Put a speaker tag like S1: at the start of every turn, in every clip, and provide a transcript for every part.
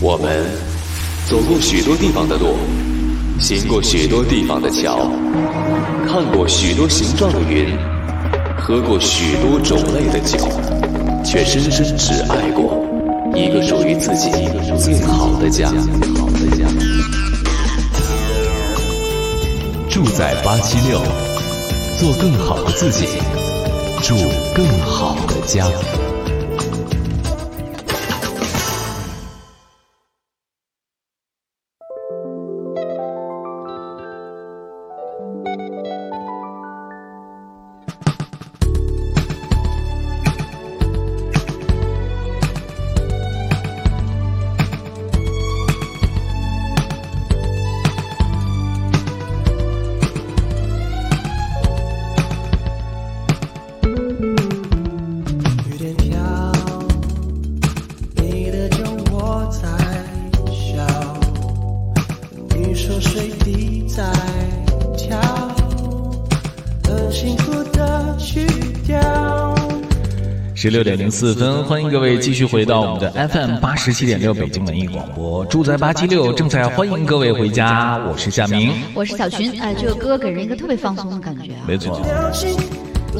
S1: 我们走过许多地方的路，行过许多地方的桥，看过许多形状的云，喝过许多种类的酒，却深深只爱过一个属于自己最好的家。住在八七六，做更好的自己，住更好的家。
S2: 十六点零四分，欢迎各位继续回到我们的 FM 八十七点六北京文艺广播，住在八七六，正在欢迎各位回家，我是夏明，
S3: 我是小群，哎，这个歌给人一个特别放松的感觉啊，
S2: 没错，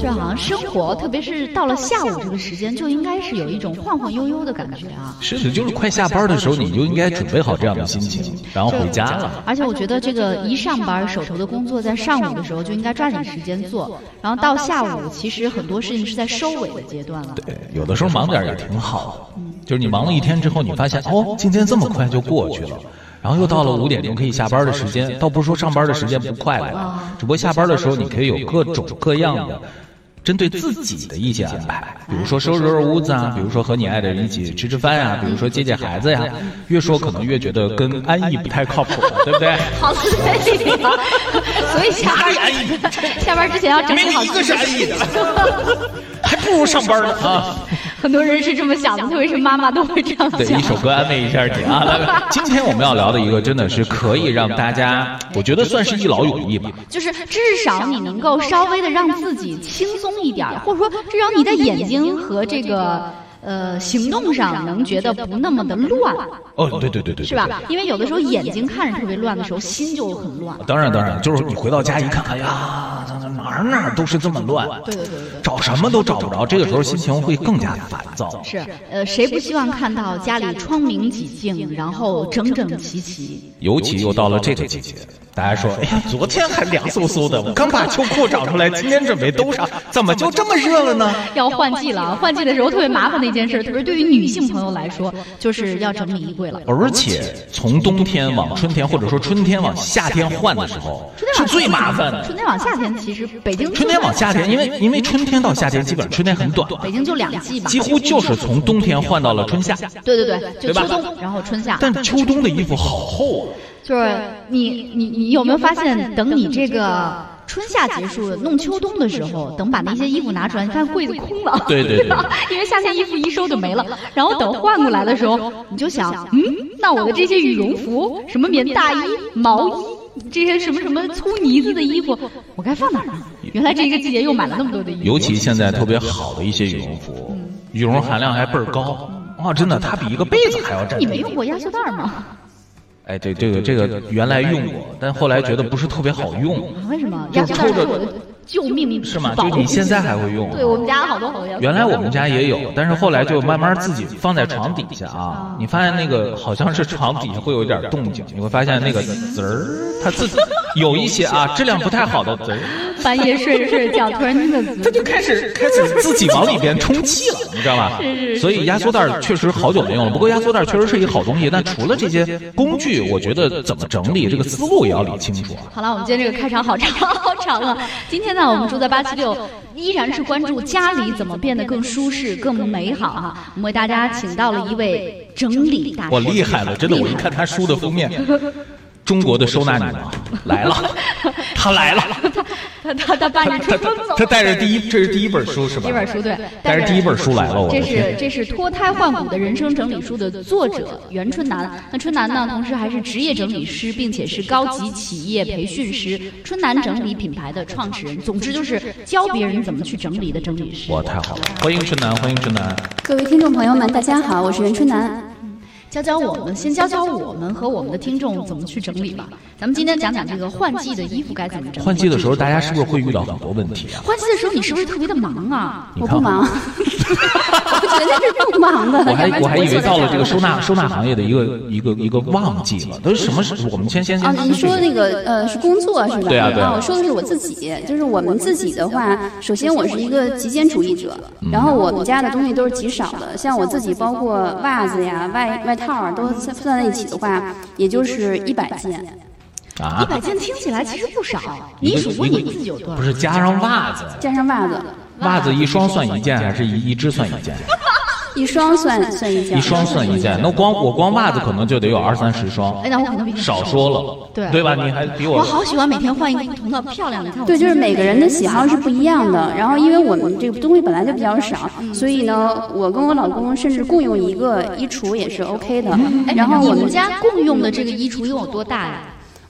S3: 就好像生活，特别是到了下午这个时间，就应该是有一种晃晃悠悠的感觉啊。
S2: 是的，就是快下班的时候，你就应该准备好这样的心情，然后回家了。
S3: 而且我觉得这个一上班，手头的工作在上午的时候就应该抓紧时间做，然后到下午，其实很多事情是在收尾的阶段了。
S2: 对，有的时候忙点也挺好的，就是你忙了一天之后，你发现哦，今天这么快就过去了。然后又到了五点钟可以下班的时间，倒不是说上班的时间不快乐，只不过下班的时候你可以有各种各样的针对自己的一些安排，比如说收拾收拾屋子啊，比如说和你爱的人一起吃吃饭呀、比如说接接孩子呀。越说可能越觉得跟安逸不太靠谱，对不对？
S3: 好累呀，所以下班下班之前要整理好自己。
S2: 安逸的，还不如上班呢 啊！
S3: 很多人是这么想的，特别是妈妈都会这样想对，
S2: 一。首歌安慰一下你啊。来 来今天我们要聊的一个真的是可以让大家，我觉得算是一劳永逸吧。
S3: 就是至少你能够稍微的让自己轻松一点，或者说至少你的眼睛和这个呃行动上能觉得不那么的乱，
S2: 哦，对对对对，对
S3: 是吧？？因为有的时候眼睛看着特别乱的时候，心就很乱。
S2: 当然当然，就是你回到家一看，哎呀，哪儿哪儿都是这么乱，
S3: 对对对对对。
S2: 找什么都找不着，这个时候心情会更加的烦躁。
S3: 是，呃，谁不希望看到家里窗明几净，然后整整齐齐？
S2: 尤其又到了这个季节，大家说，哎呀，昨天还凉飕飕的，我刚把秋裤找出来，今天准备兜上，怎么就这么热了呢？
S3: 要换季了，换季的时候特别麻烦的一件事，特别是对于女性朋友来说，就是要整理衣柜了。
S2: 而且从冬天往春天，或者说春天往夏天换的时候，是最麻烦的。
S3: 春天往夏天，其实北京
S2: 春天往夏天，因为因为春天到夏天基本上春天很短，
S3: 北京就两季吧，
S2: 几乎就是从冬天换到了春夏。
S3: 对对对，就
S2: 对吧
S3: 秋冬，然后春夏。
S2: 但秋冬的衣服好厚啊，
S3: 就是你你你有没有发现，等你这个春夏结束弄秋冬的时候，等把那些衣服拿出来，你看柜子空了，
S2: 对对对？
S3: 因为夏天衣服一收就没了，然后等换过来的时候，你就想，嗯，那我的这些羽绒服、什么棉大衣、毛衣。这些什么什么粗呢子的衣服，我该放哪儿呢？原来这个季节又买了那么多的衣服，
S2: 尤其现在特别好的一些羽绒服，羽绒含量还倍儿高。啊，真的，它比一个被子还要占
S3: 你
S2: 地方。
S3: 没用过压缩袋吗？
S2: 哎，对，这个这个原来用过，但后来觉得不是特别好用，
S3: 为什么？
S2: 就
S3: 压缩袋
S2: 抽着
S3: 救命
S2: 是吗？就你现在还会用？
S3: 对我们家好多
S2: 原来我们家也有，但是后来就慢慢自己放在床底下啊。你发现那个好像是床底下会有一点动静，你会发现那个滋儿，它自己 有一些啊质量不太好的滋儿，
S3: 半夜睡着睡着觉，突然听个
S2: 它就开始开始自己往里边充气了，你知道吧？所以压缩袋确实好久没用了。不过压缩袋确实是一个好东西，但除了这些工具，我觉得怎么整理这个思路也要理清楚啊。
S3: 好了，我们今天这个开场好长好长啊！今天呢，我们住在八七六，依然是关注家里怎么变得更舒适、更美好哈、我们为大家请到了一位整理大师，
S2: 我厉害了，真的！我一看他书的封面，中国的收纳女王 来了，她来了，
S3: 他他他伴着
S2: 她
S3: 春风走。
S2: 她带着第一，这是第一本书是吧？
S3: 第一本书对，
S2: 带着第一本书来了，我
S3: 这是！这是脱胎换骨的人生整理书的作者袁春楠。那春楠呢，同时还是职业整理师，并且是高级企业培训师，春楠整理品牌的创始人。总之就是教别人怎么去整理的整理师。
S2: 哇，太好了！欢迎春楠，欢迎春楠。
S4: 各位听众朋友们，大家好，我是袁春楠。
S3: 教教我们，先教教我们和我们的听众怎么去整理吧。咱们今天讲讲这个换季的衣服该怎么整理。
S2: 换季的时候，大家是不是会遇到很多问题啊？
S3: 换季的时候，你是不是特别的忙啊？
S4: 我不忙，我绝对是不忙的。
S2: 我还我还以为到了这个收纳收纳行业的一个一个一个旺季了，都是什么时？我们先先
S4: 啊，
S2: 先
S4: 您说那个呃是工作是吧？
S2: 对啊对啊
S4: 我说的是我自己，就是我们自己的话，首先我是一个极简主义者，然后我们家的东西都是极少的，像我自己包括袜子呀、外外套儿都算算在一起的话，也就是一百件。
S3: 一
S2: 啊，
S3: 百件听起来其实不少，你数过你自己有多少？
S2: 不是加上袜子，
S4: 加上袜子，
S2: 袜子一双算一件还是一一只算一件？
S4: 一双算算一件，
S2: 一双算一件，那光我光袜子可能就得有二三十双
S3: 哎，，那我可能比你
S2: 少说了，
S3: 对
S2: 对吧？你还比我
S3: 我好喜欢每天换一个不同的漂亮的，你看我
S4: 对，就是每个人的喜好是不一样的。然后，因为我们这个东西本来就比较少，所以呢，我跟我老公甚至共用一个衣橱也是 OK 的。
S3: 哎，
S4: 然后我们
S3: 你们家共用的这个衣橱拥有多大呀？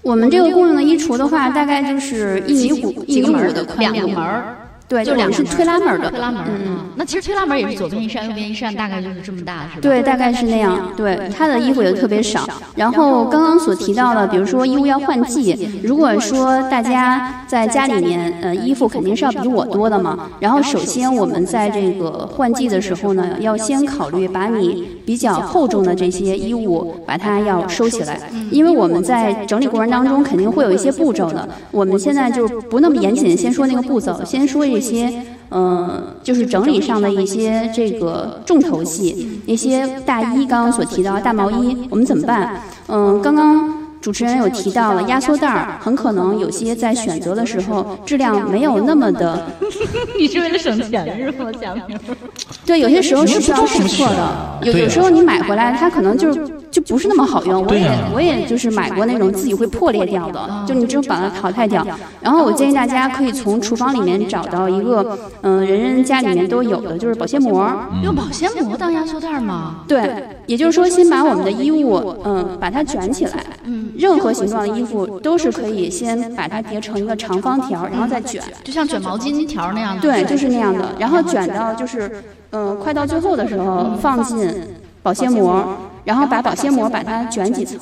S4: 我们这个共用的衣橱的话，大概就是一米五一米五的宽
S3: 两个门儿，
S4: 对，
S3: 就两个
S4: 是推拉门的，
S3: 推拉门。
S4: 嗯嗯。
S3: 那其实推拉门也是左边一扇，右边一扇，大概就是这么大，是吧？
S4: 对，大概是那样。对，他的衣服也特别少。然后刚刚所提到的，比如说衣物要换季，如果说大家在家里面，呃，衣服肯定是要比我多的嘛。然后首先我们在这个换季的时候呢，要先考虑把你比较厚重的这些衣物把它要收起来，因为我们在整理过程当中肯定会有一些步骤的。我们现在就不那么严谨，先说那个步骤，先说一些。嗯，就是整理上的一些这个重头戏，一些大衣，刚刚所提到的大毛衣，我们怎么办？嗯，刚刚主持人有提到了压缩袋儿，很可能有些在选择的时候质量没有那么的，
S3: 你是为了省钱是吗，贾明？
S4: 对，有些时候是需要试错的。有有时候你买回来，它可能就是就不是那么好用。我也我也就是买过那种自己会破裂掉的，就你只有把它淘汰掉。然后我建议大家可以从厨房里面找到一个，嗯、人人家里面都有的，就是保鲜膜。
S3: 用保鲜膜当压缩袋吗？
S4: 对，也就是说，先把我们的衣物，嗯，把它卷起来。
S3: 嗯，
S4: 任何形状的衣服都是可以先把它叠成一个长方条，然后再卷。
S3: 就像卷毛巾条那样的。
S4: 对，就是那样的。然后卷到就是，嗯，快到最后的时候放进保鲜膜，然后把保鲜膜把它卷几层。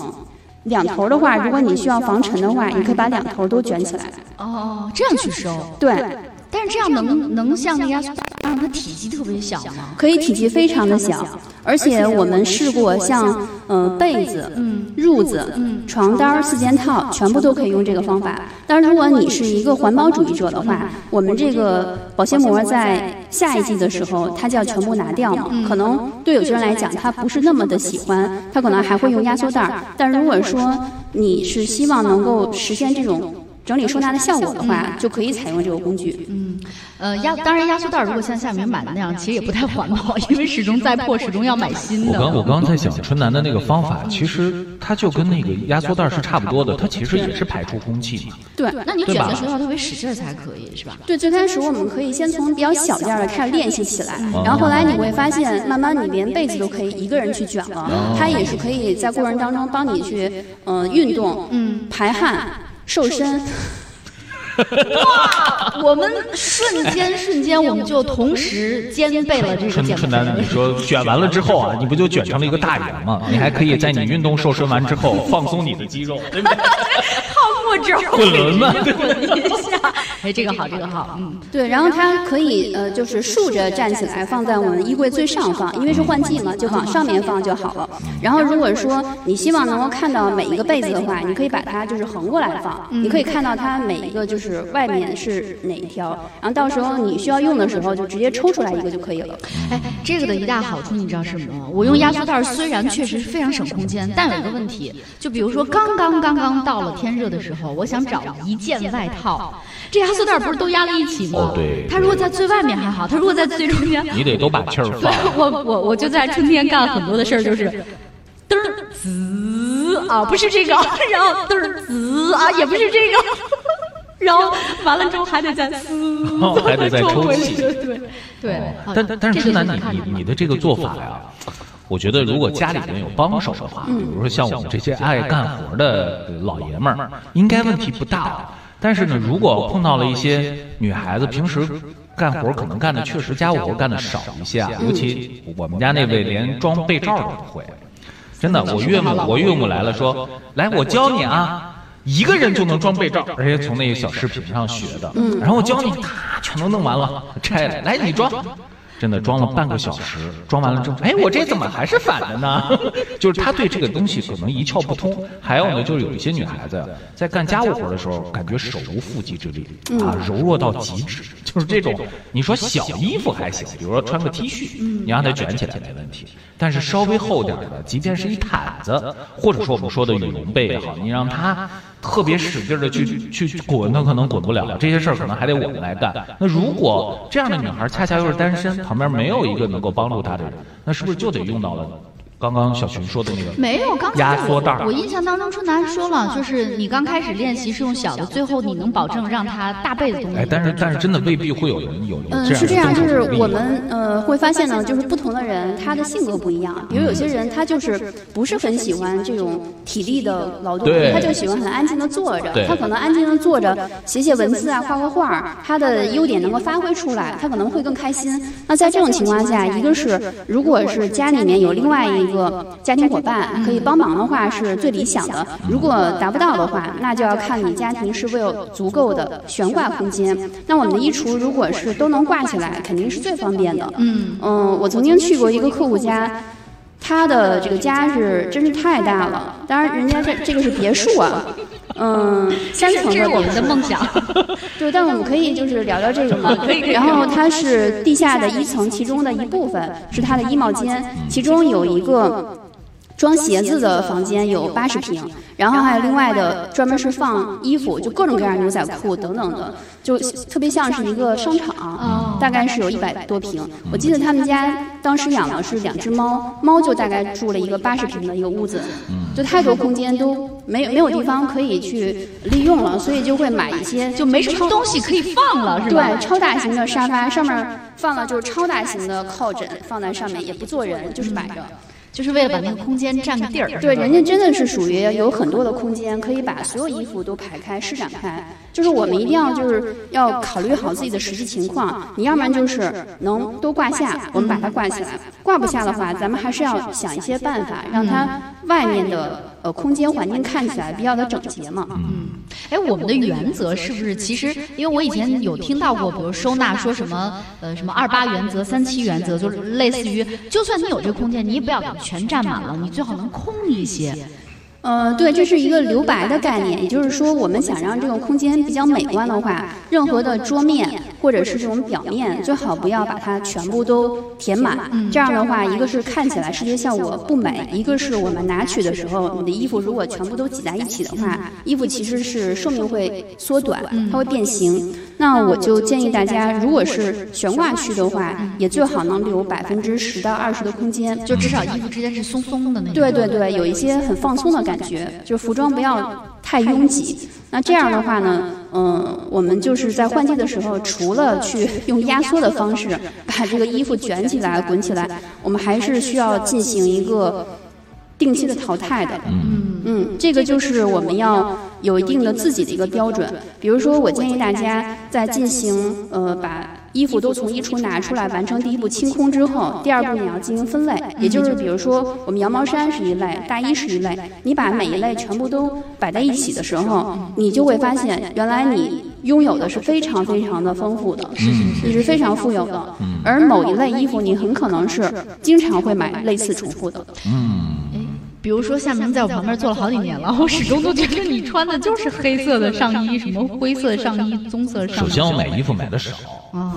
S4: 两头的话，如果你需要防尘的话，你可以把两头都卷起来。
S3: 哦，这样去收。
S4: 对，
S3: 但是这样能能像那压缩袋一样，它体积特别小吗？
S4: 可以体积非常的小，而且我们试过像呃被子、
S3: 嗯
S4: 褥子、床单儿、四件套，全部都可以用这个方法。但是如果你是一个环保主义者的话，我们这个保鲜膜在下一季的时候，它就要全部拿掉嘛。可能对有些人来讲，他不是那么的喜欢，他可能还会用压缩袋儿。但如果说你是希望能够实现这种整理收纳的效果的话，就可以采用这个工具。
S3: 嗯，呃压当然压缩袋如果像夏明买的那样，其实也不太环保，因为始终在破，始终要买新的。
S2: 我刚我刚在想春楠的那个方法，其实它就跟那个压缩袋是差不多的，它其实也是排出空气嘛。
S4: 对。
S3: 那你卷的时候要特别使劲儿才可以，是吧？
S4: 对，最开始我们可以先从比较小件儿的开始练习起来，然后后来你会发现，慢慢你连被子都可以一个人去卷了，它也是可以在过程当中帮你去，呃，运动、
S3: 嗯，
S4: 排汗、瘦身。
S3: 我们瞬间瞬间我们就同时兼备了这个
S2: 春春楠，你说卷完了之后啊，你不就卷成了一个大圆吗？你还可以在你运动瘦身完之后放松你的肌肉，对不对？
S3: 泡沫之后
S2: 滚轮嘛
S3: 滚一下。哎，这个好，这个好，嗯，
S4: 对，然后它可以呃，就是竖着站起来，放在我们衣柜最上方，因为是换季嘛，就往上面放就好了。然后如果说你希望能够看到每一个被子的话，你可以把它就是横过来放，你可以看到它每一个就是外面是哪一条，然后到时候你需要用的时候就直接抽出来一个就可以了。
S3: 哎，这个的一大好处你知道是什么吗？我用压缩袋儿虽然确实是非常省空间，但有一个问题，就比如说刚刚刚刚到了天热的时候，我想找一件外套，这压缩袋儿不是都压在一起吗？
S2: 哦对
S3: 它如果在最外面还好，它如果在最中间，
S2: 你得都把气儿 放。
S3: 我我我就在春天干很多的事儿，就是嘚儿滋，啊，不是这个，然后嘚儿滋啊，也不是这个，然后完了之后还得再撕，
S2: 还得再 抽
S3: 回
S2: 气
S3: 去，对对。啊
S2: 但但但是
S3: 这个
S2: 春楠，你你你的这个做法呀，我觉得如果家里面有帮手的话，比如说像我们这些爱干活的老爷们儿，应该问题不大。但是呢，如果碰到了一些女孩子，平时干活可能干的确实家务活干的少一些啊，尤其我们家那位连装被罩都不会，真的，我岳母我岳母来了说，来我教你啊。一个人就能装被罩，而且从那个小视频上学的。然后我教你，他全都弄完了，拆了，来你装。真的装了半个小时，装完了之后，哎，我这怎么还是反的呢？就是他对这个东西可能一窍不通。还有呢，就是有一些女孩子在干家务活的时候，感觉手无缚鸡之力啊，柔弱到极致。就是这种，你说小衣服还行，比如说穿个 T 恤，你让它卷起来没问题。但是稍微厚点的，即便是一毯子，或者说我们说的羽绒被也好，你让它特别使劲的去去滚，她可能滚不了。这些事儿可能还得我们来干。那如果这样的女孩恰恰又是单身，旁边没有一个能够帮助她的人，那是不是就得用到了刚刚小群说的那个
S3: 没有，刚才
S2: 压缩袋
S3: 我我印象当中，春楠说了，就是你刚开始练习是用小的，最后你能保证让它大倍的东西。
S2: 哎，但是但是真的未必会有人有有
S4: 嗯，
S2: 这样的
S4: 是这样，就是我们呃会发现呢，就是不同的人他的性格不一样。比如有些人他就是不是很喜欢这种体力的劳动，他就喜欢很安静的坐着。他可能安静的坐着写写文字啊，画画画儿，他的优点能够发挥出来，他可能会更开心。那在这种情况下，一个是如果是家里面有另外一个家庭伙伴可以帮忙的话，是最理想的。如果达不到的话，那就要看你家庭是否有足够的悬挂空间。那我们的衣橱如果是都能挂起来，肯定是最方便的。
S3: 嗯
S4: 嗯，我曾经去过一个客户家，他的这个家是真是太大了。当然，人家这这个是别墅啊，嗯，三层的别墅。
S3: 们的梦想。
S4: 对，但我们可以就是聊聊这个嘛。然后它是地下的一层，其中的一部分是它的衣帽间，其中有一个。装鞋子的房间有八十平，然后还有另外的专门是放衣服，就各种各样的牛仔裤等等的，就特别像是一个商场，大概是有一百多平。我记得他们家当时养的是两只猫，猫就大概住了一个八十平的一个屋子，就太多空间都没有没有地方可以去利用了，所以就会买一些
S3: 就没什么东西可以放了，是吧？
S4: 对，超大型的沙发上面放了就是超大型的靠枕，放在上面也不坐人，就是摆着。
S3: 就是为了把那个空间占个地儿。
S4: 对，人家真的是属于有很多的空间，可以把所有衣服都排开、施展开。就是我们一定要就是要考虑好自己的实际情况，你要不然就是能都挂下，我们把它挂起来；挂不下的话，咱们还是要想一些办法，让它外面的呃空间环境看起来比较的整洁嘛。
S3: 嗯哎，我们的原则是不是？其实，因为我以前有听到过，比如收纳说什么呃什么二八原则、三七原则，就是类似于，就算你有这个空间，你也不要全占满了，你最好能空一些。
S4: 呃，对，这是一个留白的概念，也就是说，我们想让这个空间比较美观的话，任何的桌面或者是这种表面，最好不要把它全部都填满。这样的话，一个是看起来视觉效果不美，一个是我们拿取的时候，你的衣服如果全部都挤在一起的话，衣服其实是寿命会缩短，它会变形。那我就建议大家，如果是悬挂区的话，也最好能留百分之十到二十的空间，
S3: 就至少衣服之间是松松的那种。
S4: 对对对，有一些很放松的感觉，就服装不要太拥挤。那这样的话呢，嗯，我们就是在换季的时候，除了去用压缩的方式把这个衣服卷起来、滚起来，我们还是需要进行一个定期的淘汰的。
S3: 嗯
S4: 嗯，这个就是我们要有一定的自己的一个标准。比如说，我建议大家在进行呃把衣服都从衣橱拿出来，完成第一步清空之后，第二步你要进行分类，也就是比如说我们羊毛衫是一类，大衣是一类，你把每一类全部都摆在一起的时候，你就会发现原来你拥有的是非常非常的丰富的，你是非常富有的。而某一类衣服，你很可能是经常会买类似重复的。
S3: 比如说，夏明在我旁边坐了好几年了，我始终都觉得你穿的就是黑色的上衣，什么灰色的上衣、棕色的上衣。
S2: 首先，我买衣服买的少，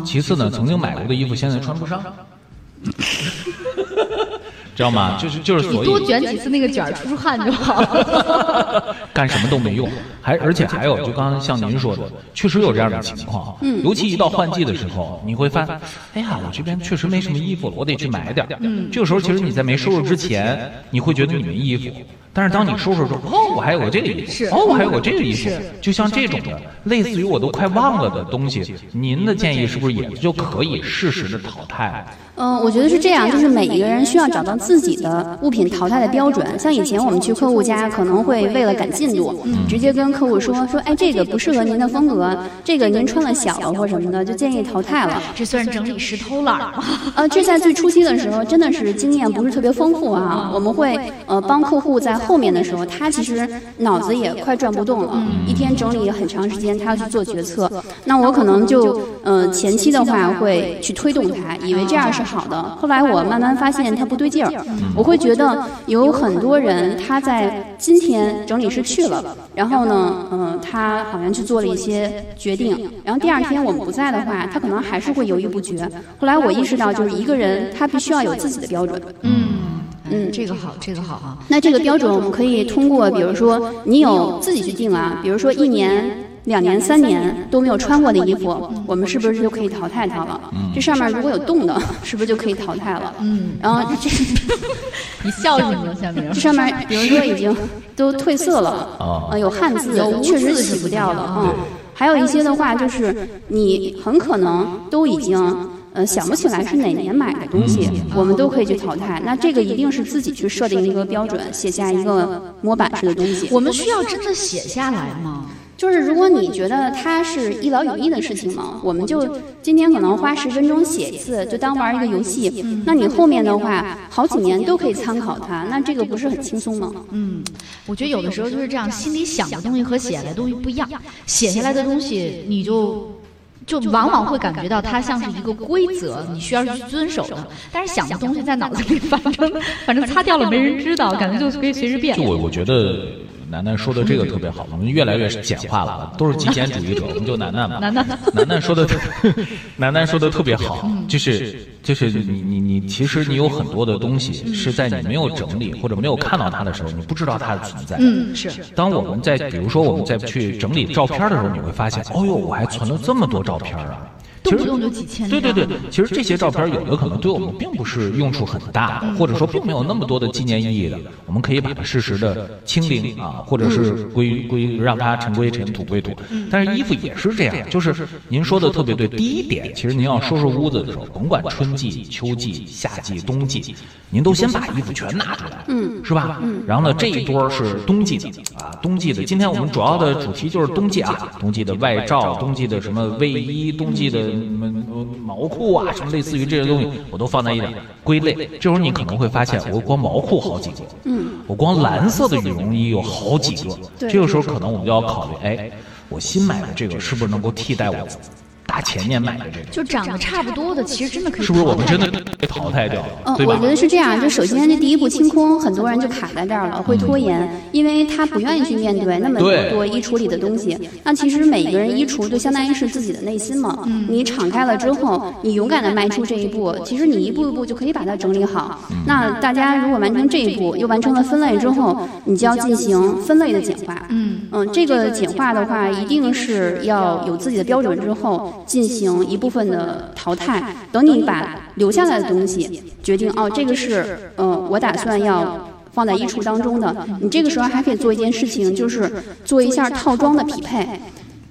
S2: 其次呢，曾经买过的衣服现在穿不上，知道吗？就是就是，
S3: 你
S2: 所以
S3: 多卷几次那个卷，出出汗就好了。
S2: 干什么都没用，还而且还有，就刚刚像您说的，确实有这样的情况。嗯，尤其一到换季的时候，你会发现，哎呀，我这边确实没什么衣服了，我得去买点。嗯，这个时候其实你在没收入之前，你会觉得你没衣服，但是当你收拾说，哦，我还有个这个衣服，哦，我还有个这个衣服，就像这种的，类似于我都快忘了的东西，您的建议是不是也就可以适时的淘汰？
S4: 嗯，我觉得是这样，就是每一个人需要找到自己的物品淘汰的标准。像以前我们去客户家，可能会为了赶进度，直接跟客户说说，哎，这个不适合您的风格，这个您穿了小了或什么的，就建议淘汰了。
S3: 这算是整理师偷懒吗？
S4: 呃，这在最初期的时候，真的是经验不是特别丰富啊。我们会呃帮客户在后面的时候，他其实脑子也快转不动了，一天整理很长时间，他要去做决策。那我可能就嗯前期的话会去推动他，以为这样是好的。后来我慢慢发现他不对劲儿，我会觉得有很多人他在今天整理师去了，然后呢，嗯、他好像去做了一些决定，然后第二天我们不在的话，他可能还是会犹豫不决。后来我意识到，就是一个人他必须要有自己的标准。
S3: 嗯
S4: 嗯
S3: 这个好，这个好啊。
S4: 那这个标准我们可以通过，比如说你有自己去定啊，比如说一年。两年、三年都没有穿过的衣服，我们是不是就可以淘汰它了？这上面如果有洞的，是不是就可以淘汰了？
S3: 嗯，
S4: 然后这
S3: 你笑什么，下面
S4: 这？上面，比如说已经都褪色了，
S2: 啊
S4: 呃，有汗渍确实洗不掉了，嗯。还有一些的话，就是你很可能都已经。呃，想不起来是哪年买的东西，我们都可以去淘汰。那这个一定是自己去设定一个标准，写下一个模板式的东西。
S3: 我们需要真的写下来吗？
S4: 就是如果你觉得它是一劳永逸的事情嘛，我们就今天可能花十分钟写一次，就当玩一个游戏。那你后面的话，好几年都可以参考它，那这个不是很轻松吗？
S3: 嗯，我觉得有的时候就是这样，心里想的东西和写下来的东西不一样，写下来的东西你就。就往往会感觉到它像是一个规则，你需要去遵守的。但是想的东西在脑子里 反正反正擦掉了没人知道，感觉就可以随时变
S2: 就。我我觉得楠楠说的这个特别好，我们越来越简化了，都是极简主义者，我们就楠楠吧。
S3: 楠楠
S2: 楠楠说的，楠楠说的特别好，就是就是你你你，其实你有很多的东西是在你没有整理或者没有看到它的时候，你不知道它的存在。
S3: 嗯，是。
S2: 当我们在比如说我们在去整理照片的时候，你会发现，哦呦，我还存了这么多照片啊！其实
S3: 动不动就几千。
S2: 对对对，其实这些照片有的可能对我们并不是用处很大的，或者说并没有那么多的纪念意义的，我们可以把它适时的清零啊，或者是归归让它尘归尘，土归土。但是衣服也是这样，就是您说的特别对。第一点，其实您要收拾屋子的时候，甭管春季、秋季、夏季、冬季，您都先把衣服全拿出来，嗯，是吧？嗯。然后呢，这一堆儿是冬季的啊，冬季的。今天我们主要的主题就是冬季啊，冬季的外罩、冬季的什么卫衣、冬季的什么毛裤啊，什么类似于这些东西，我都放在一点。归类。这时候你可能会发现，我光毛裤好几个，嗯，我光蓝色的羽绒衣有好几个。这个时候可能我们就要考虑，哎，我新买的这个是不是能够替代我大前年买的这个？
S3: 就长得差不多的，其实真的可以
S2: 是不是我们
S3: 淘汰
S2: 真的被淘汰掉了？
S4: 嗯，我觉？得是这样。就首先这第一步清空，很多人就卡在这儿了，会拖延，因为他不愿意去面对那么多衣橱里的东西。那其实每个人衣橱就相当于是自己的内心嘛。你敞开了之后，你勇敢的迈出这一步，其实你一步一步就可以把它整理好。那大家如果完成这一步，又完成了分类之后，你就要进行分类的简化。
S3: 嗯
S4: 嗯，这个简化的话，一定是要有自己的标准之后，进行一部分的淘汰。等你把留下来的东西决定哦，这个是嗯，我打算要放在衣橱当中的。你这个时候还可以做一件事情，就是做一下套装的匹配。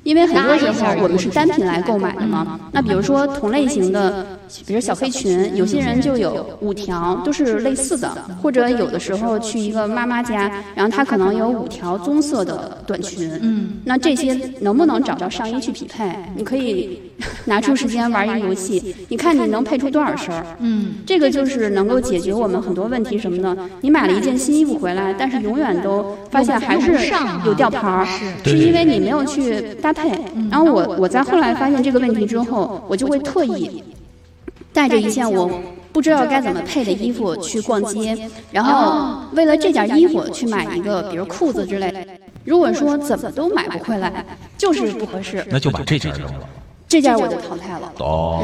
S4: 因为很多时候我们是单品来购买的嘛，那比如说同类型的，比如小黑裙，有些人就有五条都是类似的，或者有的时候去一个妈妈家，然后她可能有五条棕色的短裙，
S3: 嗯，
S4: 那这些能不能找到上衣去匹配？你可以拿出时间玩一个游戏，你看你能配出多少身儿？
S3: 嗯，
S4: 这个就是能够解决我们很多问题什么呢？你买了一件新衣服回来，但是永远都发现还是有吊牌儿，
S2: 对
S4: 是因为你没有去搭配。然后我我在后来发现这个问题之后，我就会特意带着一件我不知道该怎么配的衣服去逛街，然后为了这件衣服去买一个，比如裤子之类的。如果说怎么都买不回来，就是不合适，
S2: 那就把这件扔了。
S4: 这件我就淘汰了。
S2: 哦，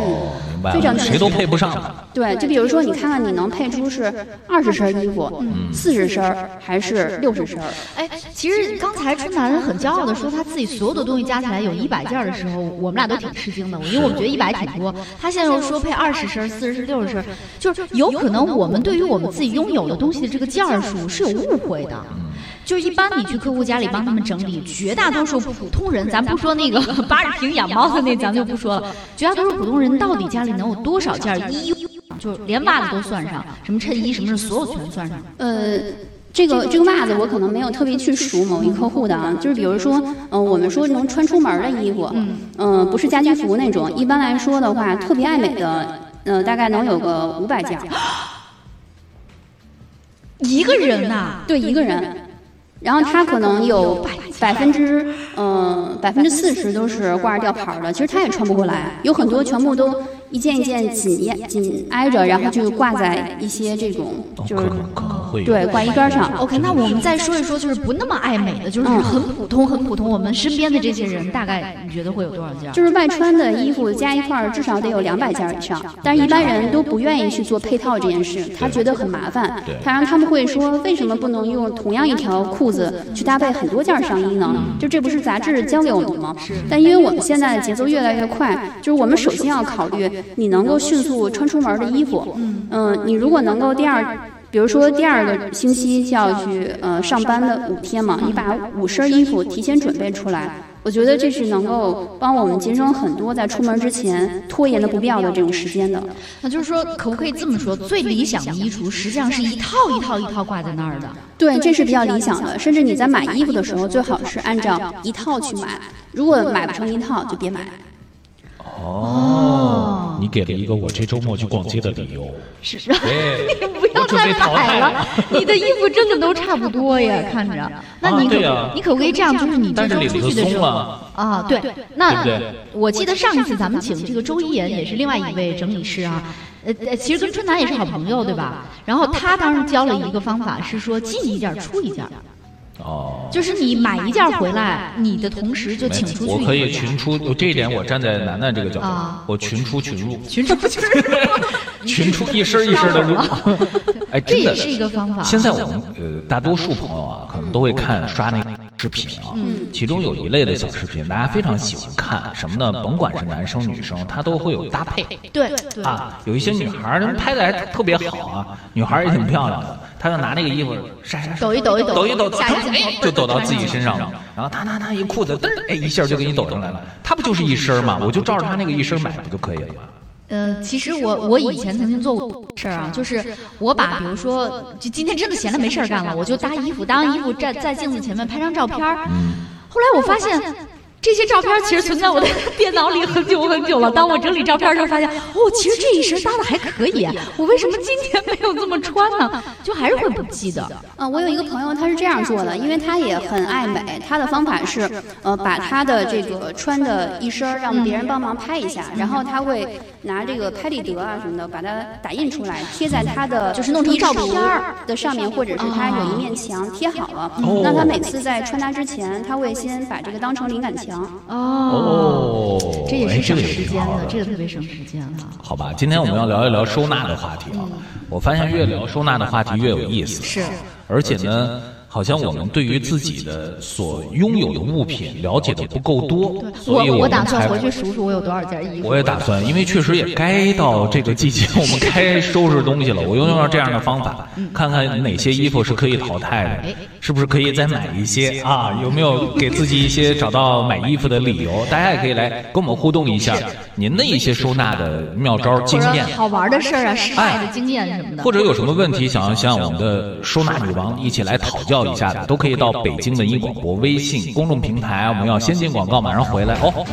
S2: 明白了，
S4: 非常
S2: 谁都配不上了。
S4: 对，就比如说，你看看你能配出是二十身衣服、四十身还是六十身儿？
S3: 哎，其实刚才春楠很骄傲的说他自己所有的东西加起来有一百件的时候，我们俩都挺吃惊的，因为我们觉得一百挺多。他现在又说配二十身、四十身、六十身，就是有可能我们对于我们自己拥有的东西的这个件数是有误会的。就一般你去客户家里帮他们整理，绝大多数普通人，咱不说那个八十平养猫的那，咱就不说了。绝大多数普通人到底家里能有多少件衣服？就连袜子都算上，什么衬衣什么的，所有全算上。
S4: 呃，这个这个袜子我可能没有特别去数某一客户的啊，就是比如说，嗯、我们说能穿出门的衣服，嗯、不是家居服那种，一般来说的话，特别爱美的，呃，大概能有个五百件，
S3: 一个人呐、
S4: 对一个人。然后他可能有百百分之嗯百分之四十都是挂着吊牌儿的，其实他也穿不过来，有很多全部都一件一件紧挨紧挨着，然后就挂在一些这种就是
S2: 可能可能会
S4: 对挂衣杆上。
S3: OK，那我们再说一说，就是不那么爱美的，就是很普通、很普通。我们身边的这些人，大概你觉得会有多少件？
S4: 就是外穿的衣服加一块儿，至少得有两百件以上。但是一般人都不愿意去做配套这件事，他觉得很麻烦。他让他们会说，为什么不能用同样一条裤子去搭配很多件上衣呢？就这不是杂志教给我们的吗？但因为我们现在的节奏越来越快，就是我们首先要考虑你能够迅速穿出门的衣服。嗯，你如果能够第二。比如说第二个星期就要去呃上班的五天嘛，你把五身衣服提前准备出来，我觉得这是能够帮我们节省很多在出门之前拖延的不必要的这种时间的。
S3: 那就是说，可不可以这么说？最理想的衣橱实际上是一套一套一套挂在那儿的。
S4: 对，这是比较理想的。甚至你在买衣服的时候，最好是按照一套去买。如果买不成一套，就别买。
S2: 哦，你给了一个我这周末去逛街的理由。
S3: 是啊，
S2: 对，
S3: 你不要再
S2: 备淘汰
S3: 买了，你的衣服真的都差不多呀，看着。那你可、你可不可以这样？就是你这周出去的时候
S2: 松了
S3: 啊，对，那
S2: 对对
S3: 我记得上一次咱们请这个周一言也是另外一位整理师啊。呃呃，其实跟春楠也是好朋友，对吧？然后他当时教了一个方法，是说进一件儿出一件儿，
S2: 哦。
S3: 就是你买一件回来，你的同时就请出去
S2: 我可以群出，这一点我站在楠楠这个角度
S3: 啊，
S2: 我群出群入，
S3: 群出群入
S2: 群出一身一身的入。哎，
S3: 这也是一个方法。
S2: 现在我们呃大多数朋友啊，可能都会看刷那个视频啊，
S3: 嗯
S2: 其中有一类的小视频，大家非常喜欢看什么呢？甭管是男生女生，他都会有搭配
S3: 对对
S2: 啊。有一些女孩儿人拍的还特别好啊，女孩儿也挺漂亮的，她就拿那个衣服晒晒晒，
S3: 抖一抖一抖
S2: 抖一抖，就抖到自己身上了。然后他他他一裤子，噔，哎，一下就给你抖上来了。他不就是一身嘛？我就照着他那个一身买不就可以了吗？
S3: 呃，其实我我以前曾经做过事儿啊，就是我把比如说，就今天真的闲了没事儿干了，我就搭衣服，搭完衣服站在镜子前面拍张照片儿。后来我发现。这些照片其实存在我的电脑里很久很久了。当我整理照片的时候，发现哦，其实这一身搭的还可以。我为什么今天没有这么穿呢？就还是会不记得。
S4: 嗯，我有一个朋友，他是这样做的，因为他也很爱美。他的方法是，呃，把他的这个穿的一身让别人帮忙拍一下，然后他会拿这个拍立得啊什么的，把它打印出来，贴在他的
S3: 就是弄成照片
S4: 的上面，或者是他有一面墙贴好了。
S2: 哦
S4: 那他每次在穿搭之前，他会先把这个当成灵感墙。
S3: 哦，这也
S2: 哎
S3: 是省
S2: 这个也
S3: 时间的，
S2: 挺好的
S3: 这个特别省时间哈。
S2: 好吧，今天我们要聊一聊收纳的话题啊。我发现越聊收纳的话题越有意思，
S3: 是，
S2: 而且呢，好像我们对于自己的所拥有的物品了解的不够多，所以
S3: 我我打算
S2: 才
S3: 回去数数我有多少件衣服。
S2: 我也打算，因为确实也该到这个季节，我们该 收拾东西了。我用用这样的方法，看看哪些衣服是可以淘汰的，是不是可以再买一些啊？有没有给自己一些找到买衣服的理由？大家也可以来跟我们互动一下，您的一些收纳的妙招、经验。
S3: 好玩的事儿啊，失败的经验什么的。
S2: 或者有什么问题想要向我们的收纳女王一起来讨教一下的，都可以到北京文艺广播微信公众平台。我们要先进广告，马上回来哦。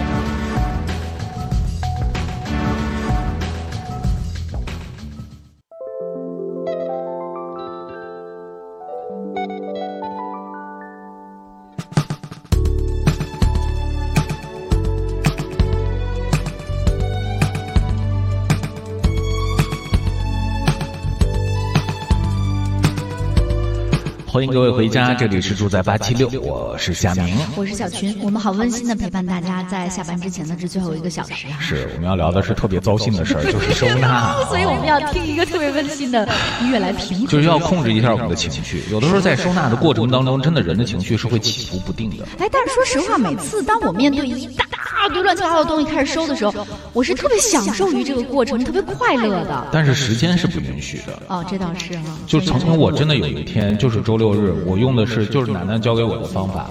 S2: 欢迎各位回家，这里是住在八七六，我是夏明。
S3: 我是小群，我们好温馨的陪伴大家在下班之前的这最后一个小时啊。
S2: 是我们要聊的是特别糟心的事儿，就是收纳，
S3: 所以我们要听一个特别温馨的音乐来平衡。
S2: 就是要控制一下我们的情绪。有的时候在收纳的过程当中，真的人的情绪是会起伏不定的。
S3: 哎，但是说实话，每次当我面对一大大堆乱七八糟的东西开始收的时候，我是特别享受于这个过程，特别快乐的。
S2: 但是时间是不允许的。
S3: 哦，这倒是哈。
S2: 就曾经我真的有一天，就是周六日，我用的是就是楠楠教给我的方法，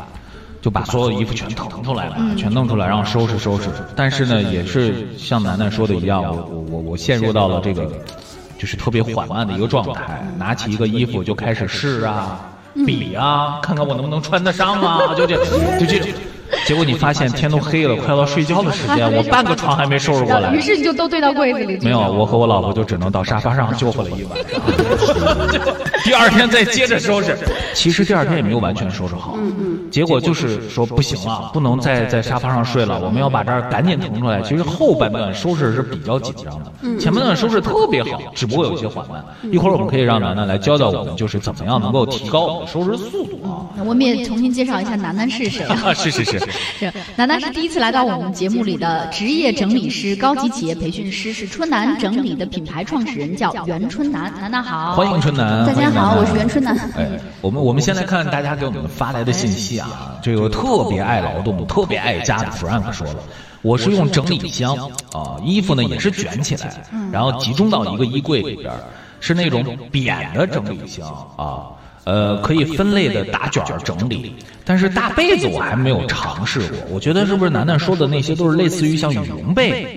S2: 就把所有的衣服全腾出来了，全弄出来，然后收拾收拾。但是呢，也是像楠楠说的一样，我我我我陷入到了这个就是特别缓慢的一个状态，拿起一个衣服就开始试啊、比啊，看看我能不能穿得上啊，就这就这。结果你发现天都黑了，快要到睡觉的时间，我半个床还没收拾过来。
S3: 于是你就都堆到柜子里去。
S2: 没有，我和我老婆就只能到沙发上就活了一晚上。第二天再接着收拾。其实第二天也没有完全收拾好。结果就是说不行了，不能再在沙发上睡了，我们要把这儿赶紧腾出来。其实后半段收拾是比较紧张的，前半段收拾特别好，只不过有些缓慢。一会儿我们可以让楠楠来教教我们，就是怎么样能够提高我们的收拾速度啊。
S3: 我们也重新介绍一下楠楠是谁啊？
S2: 是是是。
S3: 是，楠楠是第一次来到我们节目里的职业整理师、高级企业培训师，是春楠整理的品牌创始人，叫袁春楠。楠楠好，
S2: 欢迎春楠。
S4: 大家好，我是袁春楠。
S2: 哎，我们我们先来看大家给我们发来的信息啊。这个特别爱劳动、特别爱家的 Frank 说了，我是用整理箱啊，衣服呢也是卷起来，然后集中到一个衣柜里边，是那种扁的整理箱啊。呃，可以分类的打卷整理，但是大被子我还没有尝试过。我觉得是不是楠楠说的那些都是类似于像羽绒被？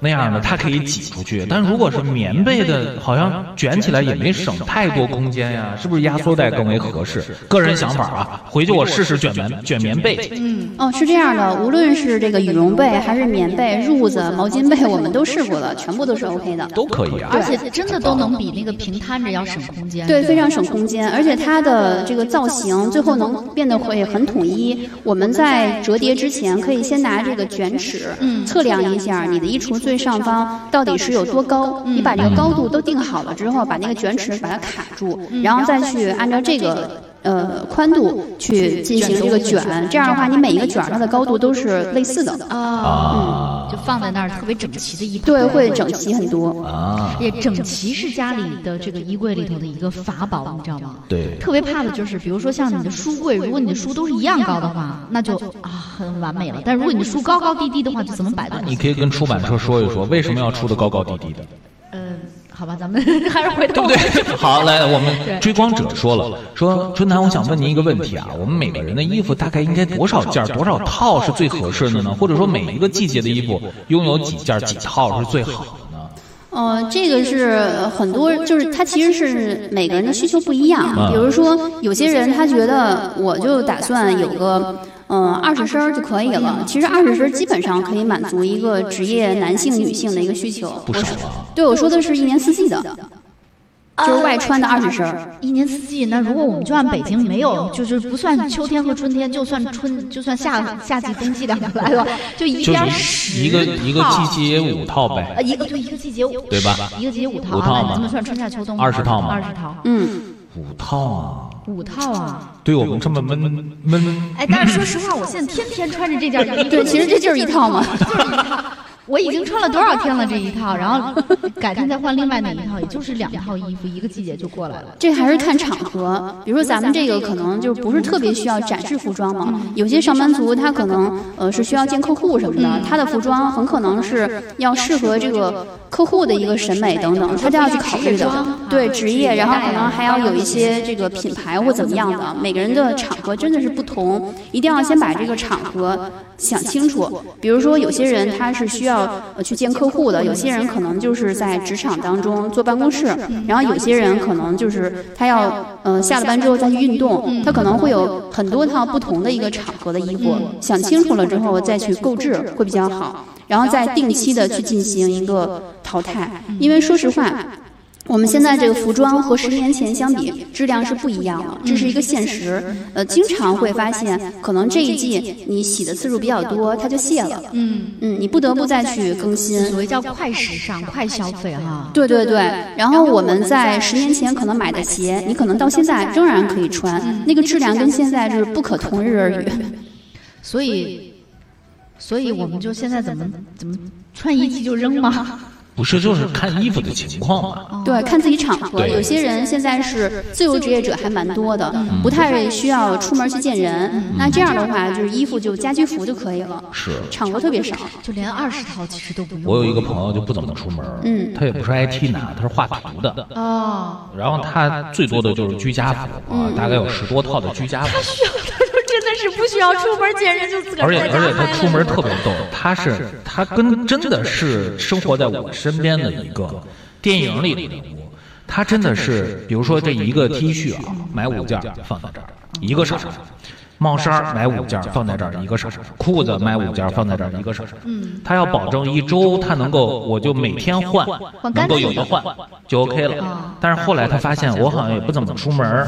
S2: 那样的它可以挤出去，但如果是棉被的，好像卷起来也没省太多空间呀，是不是压缩袋更为合适？个人想法啊，回去我试试卷棉卷棉被。
S4: 嗯，哦，是这样的，无论是这个羽绒被还是棉被、褥子、毛巾被，我们都试过了，全部都是 OK 的，
S2: 都可以啊。
S3: 而且真的都能比那个平摊着要省空间。
S4: 对，非常省空间，而且它的这个造型最后能变得会很统一。我们在折叠之前，可以先拿这个卷尺，嗯，测量一下你的衣橱。最上方到底是有多高？你把这个高度都定好了之后，把那个卷尺把它卡住，然后再去按照这个。呃，宽度去进行这个卷，这样的话，你每一个卷它的高度都是类似的
S3: 啊，嗯，就放在那儿特别整齐的衣服，
S4: 对，会整齐很多
S2: 啊。
S3: 也整齐是家里的这个衣柜里头的一个法宝，你知道吗？
S2: 对，
S3: 特别怕的就是，比如说像你的书柜，如果你的书都是一样高的话，那就啊很完美了。但如果你的书高高低低的话，就怎么摆都
S2: 你可以跟出版社说一说，为什么要出的高高低低的？
S3: 嗯。好吧，咱们 还是回头。
S2: 对不对？好，来，我们追光者说了，说春楠，我想问您一个问题啊，我们每个人的衣服大概应该多少件、多少套是最合适的呢？或者说每一个季节的衣服拥有几件、几套是最好的呢？
S4: 呃，这个是很多，就是它其实是每个人的需求不一样。比如说，有些人他觉得，我就打算有个。嗯，二十身就可以了。其实二十身基本上可以满足一个职业男性、女性的一个需求。
S2: 不少
S4: 对，我说的是一年四季的，就是外穿的二十身。
S3: 一年四季，那如果我们就按北京没有，就是不算秋天和春天，就算春，就算夏夏季、冬季两个来了，就一边十
S2: 一个一个季节五套呗。
S3: 呃，一个就一个季节五，
S2: 对吧？
S3: 一个季节五套，
S2: 五套嘛，
S3: 这么算春夏秋冬
S2: 二十套嘛？
S3: 二十套，
S4: 嗯，
S2: 五套啊。
S3: 五套啊！
S2: 对我们这么闷闷闷。
S3: 哎，但是说实话，我现在天天穿着这件衣服。
S4: 对，其实这就是一套嘛，
S3: 就是一套。我已经穿了多少天了这一套，然后 改天再换另外那一套，也就是两套衣服，一个季节就过来了。
S4: 这还是看场合，比如说咱们这个可能就不是特别需要展示服装嘛。有些上班族他可能呃是需要见客户什么的，他的服装很可能是要适合这个客户的一个审美等等，他都要去考虑的。对职业，然后可能还要有一些这个品牌或怎么样的。每个人的场合真的是不同，一定要先把这个场合想清楚。比如说有些人他是需要。呃，去见客户的，有些人可能就是在职场当中坐办公室，然后有些人可能就是他要呃下了班之后再去运动，他可能会有很多套不同的一个场合的衣服，想清楚了之后再去购置会比较好，然后再定期的去进行一个淘汰，因为说实话。我们现在这个服装和十年前相比，质量是不一样的，这是一个现实。呃，经常会发现，可能这一季你洗的次数比较多，它就卸了。嗯嗯，你不得不再去更新。
S3: 所谓叫快时尚、快消费哈。
S4: 对对对。然后我们在十年前可能买的鞋，你可能到现在仍然可以穿，那个质量跟现在是不可同日而语。
S3: 所以，所以我们就现在怎么怎么穿一季就扔吗？
S2: 不是，就是看衣服的情况嘛。
S4: 对，看自己场合。有些人现在是自由职业者，还蛮多的，不太需要出门去见人。那这样的话，就是衣服就家居服就可以了，
S2: 是
S4: 场合特别少。
S3: 就连二十套其实都不用。
S2: 我有一个朋友就不怎么出门，
S4: 嗯
S2: 他也不是 IT 男，他是画图的，
S3: 哦，
S2: 然后他最多的就是居家服啊，大概有十多套的居家服。
S3: 是不需要出门见人，就自个
S2: 而且
S3: 儿在家
S2: 而且他出门特别逗，他是他跟真的是生活在我身边的一个电影里的人物。他真的是，比如说这一个 T 恤啊，买五件放在这儿，一个色儿；帽衫儿买五件放在这儿，一个色儿；裤子买五件放在这儿，一个色儿。嗯，他要保证一周他能够，我就每天换，能够有的换就 OK 了。但是后来他发现我好像也不怎么出门儿，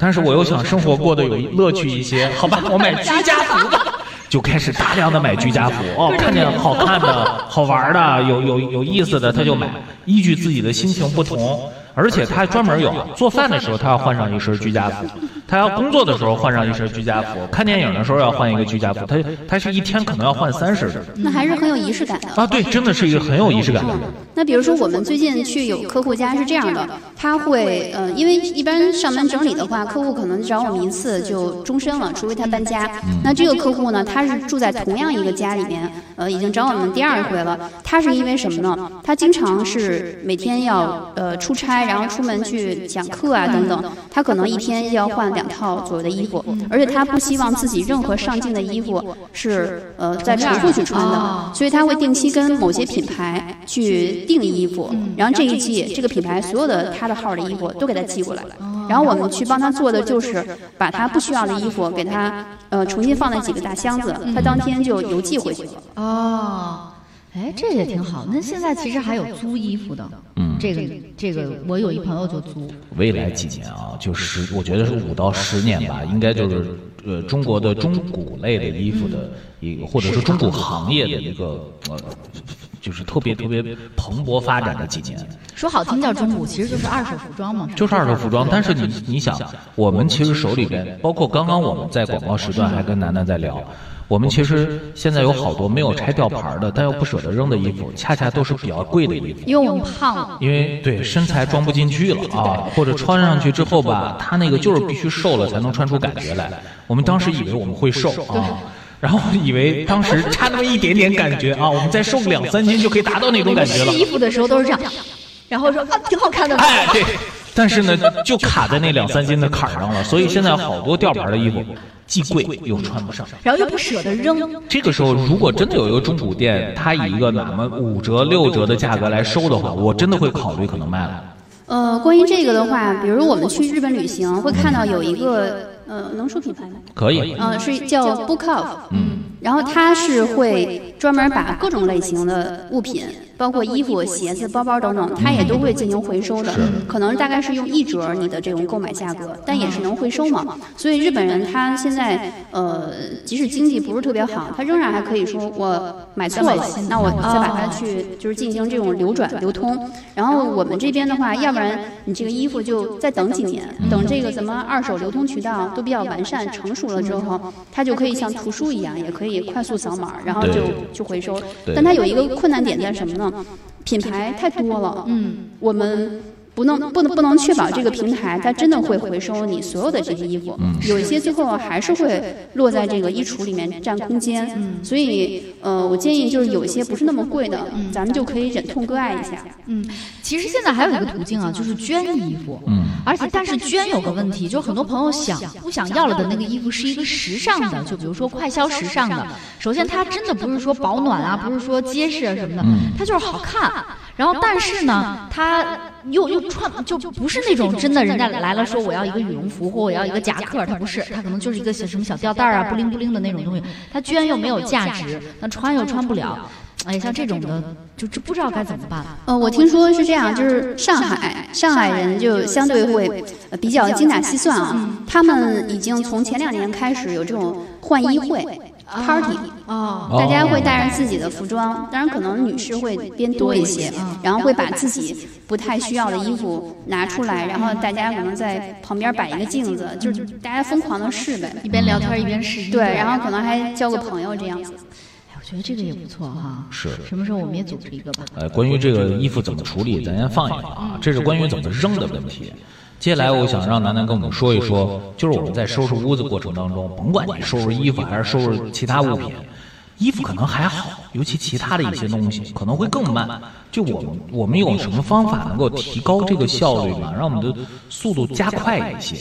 S2: 但是我又想生活过得有乐趣一些，好吧，我买居家服吧。就开始大量的买居家服哦，看见好看的、好玩的、有有有意思的，他就买，依据自己的心情不同。而且他还专门有啊做饭的时候，他要换上一身居家服；他要工作的时候换上一身居家服；看电影的时候要换一个居家服。他他是一天可能要换三身
S4: 那还是很有仪式感的。
S2: 啊，对，真的是一个很有仪式感的人。
S4: 那比如说，我们最近去有客户家是这样的，他会呃，因为一般上门整理的话，客户可能找我们一次就终身了，除非他搬家。那这个客户呢，他是住在同样一个家里面，呃，已经找我们第二回了。他是因为什么呢？他经常是每天要呃出差，然后出门去讲课啊等等，他可能一天要换两套左右的衣服，而且他不希望自己任何上镜的衣服是呃在重复去穿的，所以他会定期跟某些品牌去订衣服，然后这一季这个品牌所有的他的号的衣服都给他寄过来，然后我们去帮他做的就是把他不需要的衣服给他呃重新放在几个大箱子，他当天就邮寄回去了。
S3: 哦，哎，这也挺好。那现在其实还有租衣服的，
S2: 嗯
S3: 这个这个，我有一朋友就租，
S2: 未来几年啊，就十，我觉得是五到十年吧，应该就是呃中国的中古类的衣服的一个，或者是中古行业的一个呃，就是特别特别蓬勃发展的几年。
S3: 说好听叫中古，其实就是二手服装嘛。
S2: 就是二手服装，但是你你想，我们其实手里边，包括刚刚我们在广告时段还跟楠楠在聊，我们其实现在有好多没有拆吊牌的，但又不舍得扔的衣服，恰恰都是比较贵的衣服。
S3: 因为我们胖了，
S2: 因为对身材装不进去了啊，或者穿上去之后吧，它那个就是必须瘦了才能穿出感觉来。我们当时以为我们会瘦啊，然后以为当时差那么一点点感觉啊，我们再瘦个两三斤就可以达到那种感觉了
S3: 试。衣服的时候都是这样，然后说啊挺好看的，
S2: 哎，对，但是呢，就卡在那两三斤的坎儿上了，所以现在好多吊牌的衣服既贵又穿不上。
S3: 然后又不舍得扔，
S2: 这个时候，如果真的有一个中古店，它以一个哪么五折、六折的价格来收的话，我真的会考虑可能卖了。
S4: 呃，关于这个的话，比如我们去日本旅行，会看到有一个呃，能说品牌吗？
S2: 可以，
S4: 呃，是叫 Book Off，嗯，然后它是会专门把各种类型的物品，包括衣服、鞋子、包包等等，它也都会进行回收的。可能大概是用一折你的这种购买价格，但也是能回收嘛。所以日本人他现在呃，即使经济不是特别好，他仍然还可以说我买错了，那我再把它去就是进行这种流转流通。然后我们这边的话，要不然你这个衣服就再等几年，等这个咱们二手流通渠道都比较完善成熟了之后，它就可以像图书一样，也可以快速扫码，然后就
S2: 对
S4: 就回收。但它有一个困难点在什么呢？品牌太多了，嗯，我们。不能不能不能确保这个平台它真的会回收你所有的这些衣服，有一些最后还是会落在这个衣橱里面占空间，所以呃，我建议就是有一些不是那么贵的，咱们就可以忍痛割爱一下。
S3: 嗯，其实现在还有一个途径啊，就是捐衣服。
S2: 嗯，
S3: 而且但是捐有个问题，就很多朋友想不想要了的那个衣服是一个时尚的，就比如说快消时尚的。首先它真的不是说保暖啊，不是说结实啊什么的，它就是好看。然后但是呢，它又又穿就不是那种真的，人家来了说我要一个羽绒服或我要一个夹克，它不是，它可能就是一个小什么小吊带儿啊，布灵布灵的那种东西。它捐又没有价值，那穿又穿不了。哎，像这种的，就就不知道该怎么办。
S4: 呃，我听说是这样，就是上海上海人就相对会呃比较精打细算啊，他们已经从前两年开始有这种换衣会 party。
S3: 哦，
S4: 大家会带着自己的服装，当然可能女士会偏多一些，然后会把自己不太需要的衣服拿出来，然后大家可能在旁边摆一个镜子，就是大家疯狂的试呗。
S3: 一边聊天一边试衣。
S4: 对，然后可能还交个朋友这样子。
S3: 我觉觉得这个也不错哈。
S2: 是
S3: 什么时候我们也组织一个吧？
S2: 呃，关于这个衣服怎么处理，咱先放一放啊，这是关于怎么扔的问题。接下来，我想让楠楠跟我们说一说，就是我们在收拾屋子过程当中，甭管你收拾衣服还是收拾其他物品，衣服可能还好，尤其其他的一些东西可能会更慢。就我们我们有什么方法能够提高这个效率吗？让我们的速度加快一些？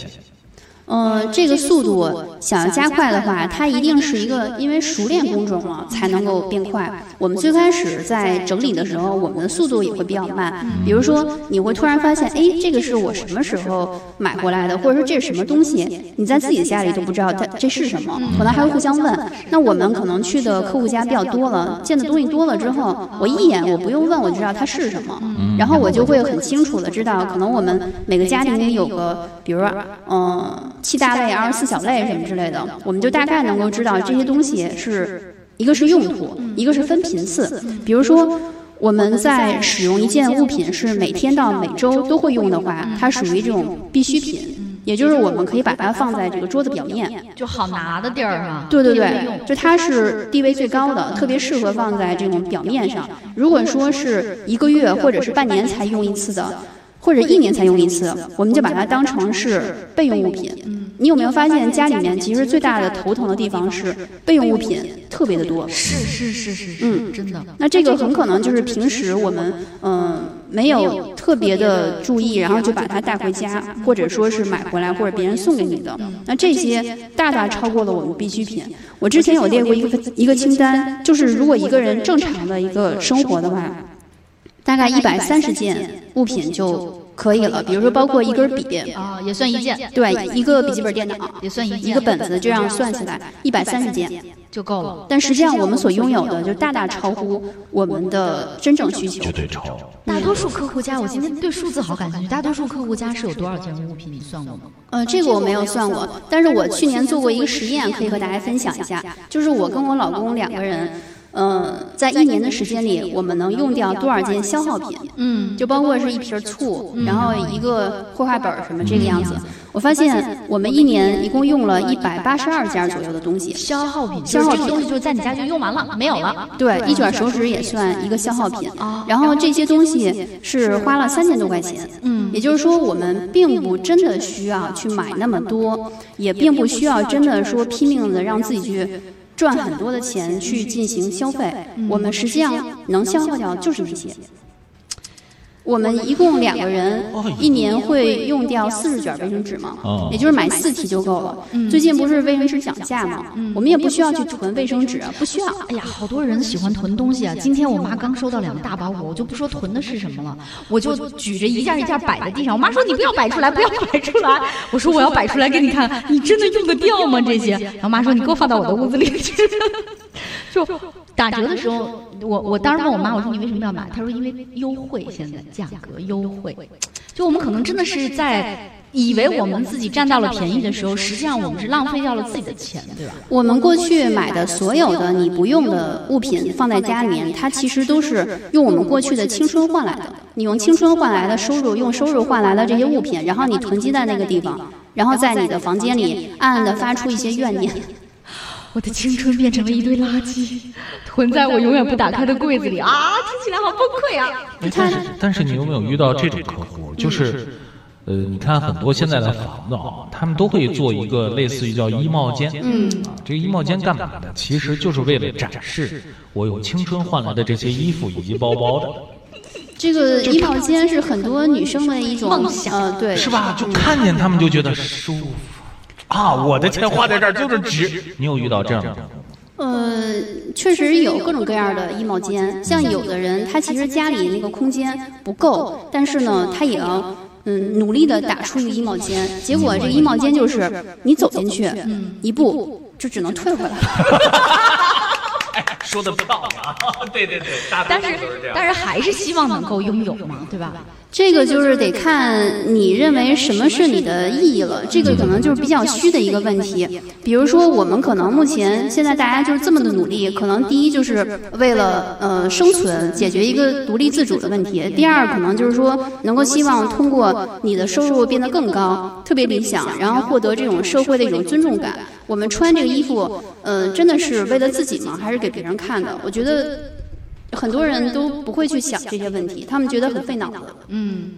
S4: 呃，这个速度想要加快的话，它一定是一个因为熟练工种了才能够变快。我们最开始在整理的时候，我们的速度也会比较慢。比如说，你会突然发现，哎，这个是我什么时候买回来的，或者说这是什么东西？你在自己家里都不知道它这是什么，可能还会互相问。那我们可能去的客户家比较多了，见的东西多了之后，我一眼我不用问我就知道它是什么，然后我就会很清楚的知道，可能我们每个家庭里有个，比如说，嗯。七大类、二十四小类什么之类的，我们就大概能够知道这些东西是一个是用途，一个是分频次。比如说，我们在使用一件物品是每天到每周都会用的话，它属于这种必需品，也就是我们可以把它放在这个桌子表面，
S3: 就好拿的地儿上。
S4: 对对对，就它是地位最高的，特别适合放在这种表面上。如果说是一个月或者是半年才用一次的。或者一年才用一次，我们就把它当成是备用物品。你有没有发现家里面其实最大的头疼的地方是备用物品特别的多？
S3: 是是是是，
S4: 嗯，
S3: 真的。
S4: 那这个很可能就是平时我们嗯没有特别的注意，然后就把它带回家，或者说是买回来或者别人送给你的。那这些大大超过了我们必需品。我之前有列过一个一个清单，就是如果一个人正常的一个生活的话。大概一百三十件物品就可以了，比如说包括一根笔
S3: 啊，也算一件。
S4: 对，一个笔记本电脑
S3: 也算一件，
S4: 一个本子这样算起来一百三十件
S3: 就够了。
S4: 但实际上我们所拥有的就大大超乎我们的真正需求。
S2: 绝对超。
S3: 大多数客户家，我今天对数字好感兴趣。大多数客户家是有多少件物品？你算过吗？
S4: 呃，这个我没有算过，但是我去年做过一个实验，可以和大家分享一下。就是我跟我老公两个人。嗯，在一年的时间里，我们能用掉多少件消耗品？嗯，就包括是一瓶醋，然后一个绘画本什么这个样子。我发现我们一年一共用了一百八十二件左右的东西。
S3: 消耗品，消耗品东西就在你家就用完了，没有了。
S4: 对，一卷手指也算一个消耗品。然后这些东西是花了三千多块钱。嗯，也就是说，我们并不真的需要去买那么多，也并不需要真的说拼命的让自己去。赚很多的钱去进行消费，我们实际上能消耗掉就是那些。我们一共两个人，一年会用掉四十卷卫生纸吗？也就是买四提就够了。最近不是卫生纸涨价吗？我们也不需要去囤卫生纸，不需要。
S3: 哎呀，好多人喜欢囤东西啊！今天我妈刚收到两个大包裹，我就不说囤的是什么了，我就举着一件一件摆在地上。我妈说：“你不要摆出来，不要摆出来。”我说：“我要摆出来给你看，你真的用得掉吗？这些？”然后妈说：“你给我放到我的屋子里去。” 就。打折的时候，我我当时问我妈，我说你为什么要买？她说因为优惠，现在价格优惠。就我们可能真的是在以为我们自己占到了便宜的时候，实际上我们是浪费掉了自己的钱，对吧？
S4: 我们过去买的所有的你不用的物品放在家里面，它其实都是用我们过去的青春换来的。你用青春换来的收入，用收入换来的这些物品，然后你囤积在那个地方，然后在你的房间里暗暗的发出一些怨念。
S3: 我的青春变成了一堆垃圾，囤在我永远不打开的柜子里 啊！听起来好崩溃啊！
S2: 但是，但是你有没有遇到这种客户？就是，呃，你看很多现在的房子啊，他们都会做一个类似于叫衣帽间。嗯，啊，这个衣帽间干嘛的？其实就是为了展示我用青春换来的这些衣服以及包包的。
S4: 这个衣帽间是很多女生的一种
S3: 梦想，
S4: 呃，对，
S2: 是吧？就看见他们就觉得舒服。啊，我的钱花在这儿就是值。你有遇到这样的？
S4: 呃，确实有各种各样的衣帽间。像有的人，他其实家里那个空间不够，但是呢，他也要嗯努力的打出一个衣帽间。结果这衣帽间就是你走进去一步就只能退回来。
S2: 说的不到了啊！对 对对，
S3: 但是但是还是希望能够拥有嘛，对吧？
S4: 这个就是得看你认为什么是你的意义了。这个可能就是比较虚的一个问题。比如说，我们可能目前现在大家就是这么的努力，可能第一就是为了呃生存，解决一个独立自主的问题；第二，可能就是说能够希望通过你的收入变得更高，特别理想，然后获得这种社会的一种尊重感。我们穿这个衣服，呃，真的是为了自己吗？还是给别人看的。我觉得很多人都不会去想这些问题，他们觉得很费脑子。
S3: 嗯，